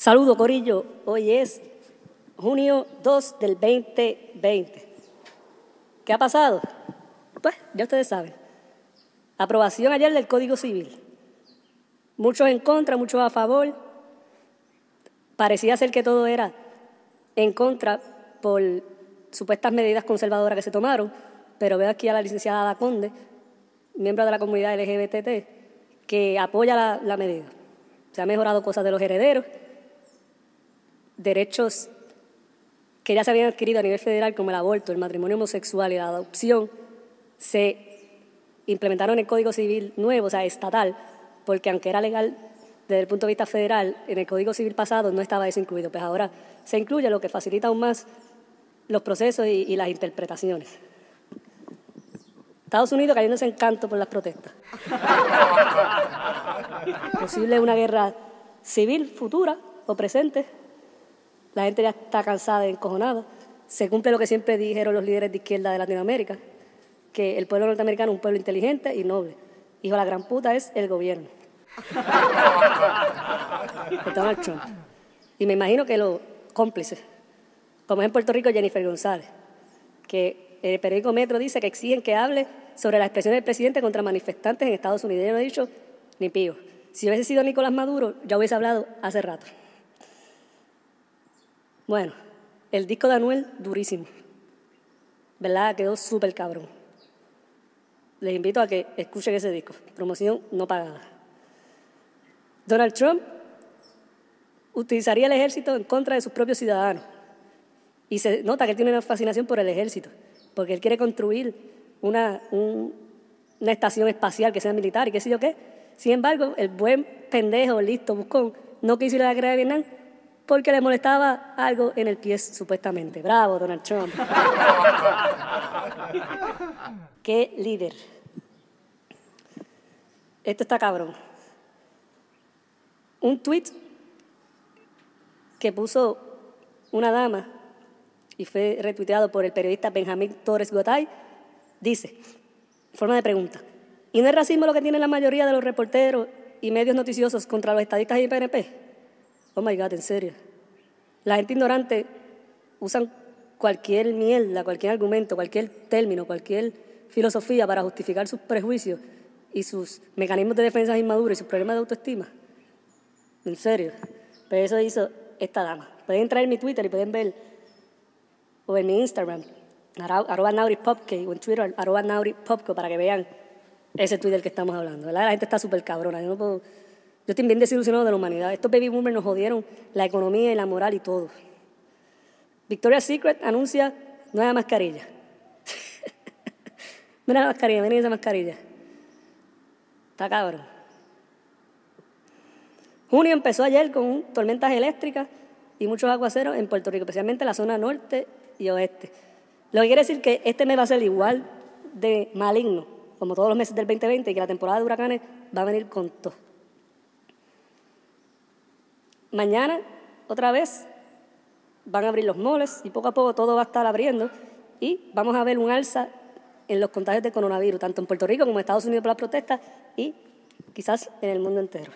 Saludo, Corillo. Hoy es junio 2 del 2020. ¿Qué ha pasado? Pues ya ustedes saben. Aprobación ayer del Código Civil. Muchos en contra, muchos a favor. Parecía ser que todo era en contra por supuestas medidas conservadoras que se tomaron, pero veo aquí a la licenciada Ada Conde, miembro de la comunidad LGBT, que apoya la, la medida. Se han mejorado cosas de los herederos, derechos que ya se habían adquirido a nivel federal, como el aborto, el matrimonio homosexual y la adopción, se implementaron en el Código Civil nuevo, o sea, estatal, porque aunque era legal desde el punto de vista federal, en el Código Civil pasado no estaba eso incluido, pues ahora se incluye, lo que facilita aún más los procesos y, y las interpretaciones. Estados Unidos cayéndose en canto por las protestas. Posible una guerra civil futura o presente. La gente ya está cansada y encojonada. Se cumple lo que siempre dijeron los líderes de izquierda de Latinoamérica, que el pueblo norteamericano es un pueblo inteligente y noble. Hijo de la gran puta es el gobierno. de Donald Trump. Y me imagino que los cómplices, como es en Puerto Rico Jennifer González, que el periódico Metro dice que exigen que hable sobre la expresión del presidente contra manifestantes en Estados Unidos. Yo no he dicho ni pío. Si hubiese sido Nicolás Maduro, ya hubiese hablado hace rato. Bueno, el disco de Anuel, durísimo. ¿Verdad? Quedó súper cabrón. Les invito a que escuchen ese disco. Promoción no pagada. Donald Trump utilizaría el ejército en contra de sus propios ciudadanos. Y se nota que él tiene una fascinación por el ejército, porque él quiere construir una, un, una estación espacial que sea militar y qué sé yo qué. Sin embargo, el buen pendejo, listo, buscón, no quiso ir a la guerra de Vietnam porque le molestaba algo en el pie, supuestamente. Bravo, Donald Trump. qué líder. Esto está cabrón. Un tweet que puso una dama y fue retuiteado por el periodista Benjamín Torres Gotay, dice, forma de pregunta, ¿y no es racismo lo que tiene la mayoría de los reporteros y medios noticiosos contra los estadistas y PNP? Oh my God, en serio. La gente ignorante usan cualquier mierda, cualquier argumento, cualquier término, cualquier filosofía para justificar sus prejuicios y sus mecanismos de defensa inmaduros y sus problemas de autoestima. En serio. Pero eso hizo esta dama. Pueden entrar en mi Twitter y pueden ver, o en mi Instagram, arroba Popke, o en Twitter, arroba Popke, para que vean ese tweet del que estamos hablando. La gente está súper cabrona. Yo, no puedo, yo estoy bien desilusionado de la humanidad. Estos baby boomers nos jodieron la economía y la moral y todo. Victoria's Secret anuncia nueva mascarilla. Mira la mascarilla, miren esa mascarilla. Está cabrón. Junio empezó ayer con tormentas eléctricas y muchos aguaceros en Puerto Rico, especialmente en la zona norte y oeste. Lo que quiere decir que este mes va a ser igual de maligno, como todos los meses del 2020, y que la temporada de huracanes va a venir con todo. Mañana, otra vez, van a abrir los moles y poco a poco todo va a estar abriendo y vamos a ver un alza en los contagios de coronavirus, tanto en Puerto Rico como en Estados Unidos por las protestas y quizás en el mundo entero.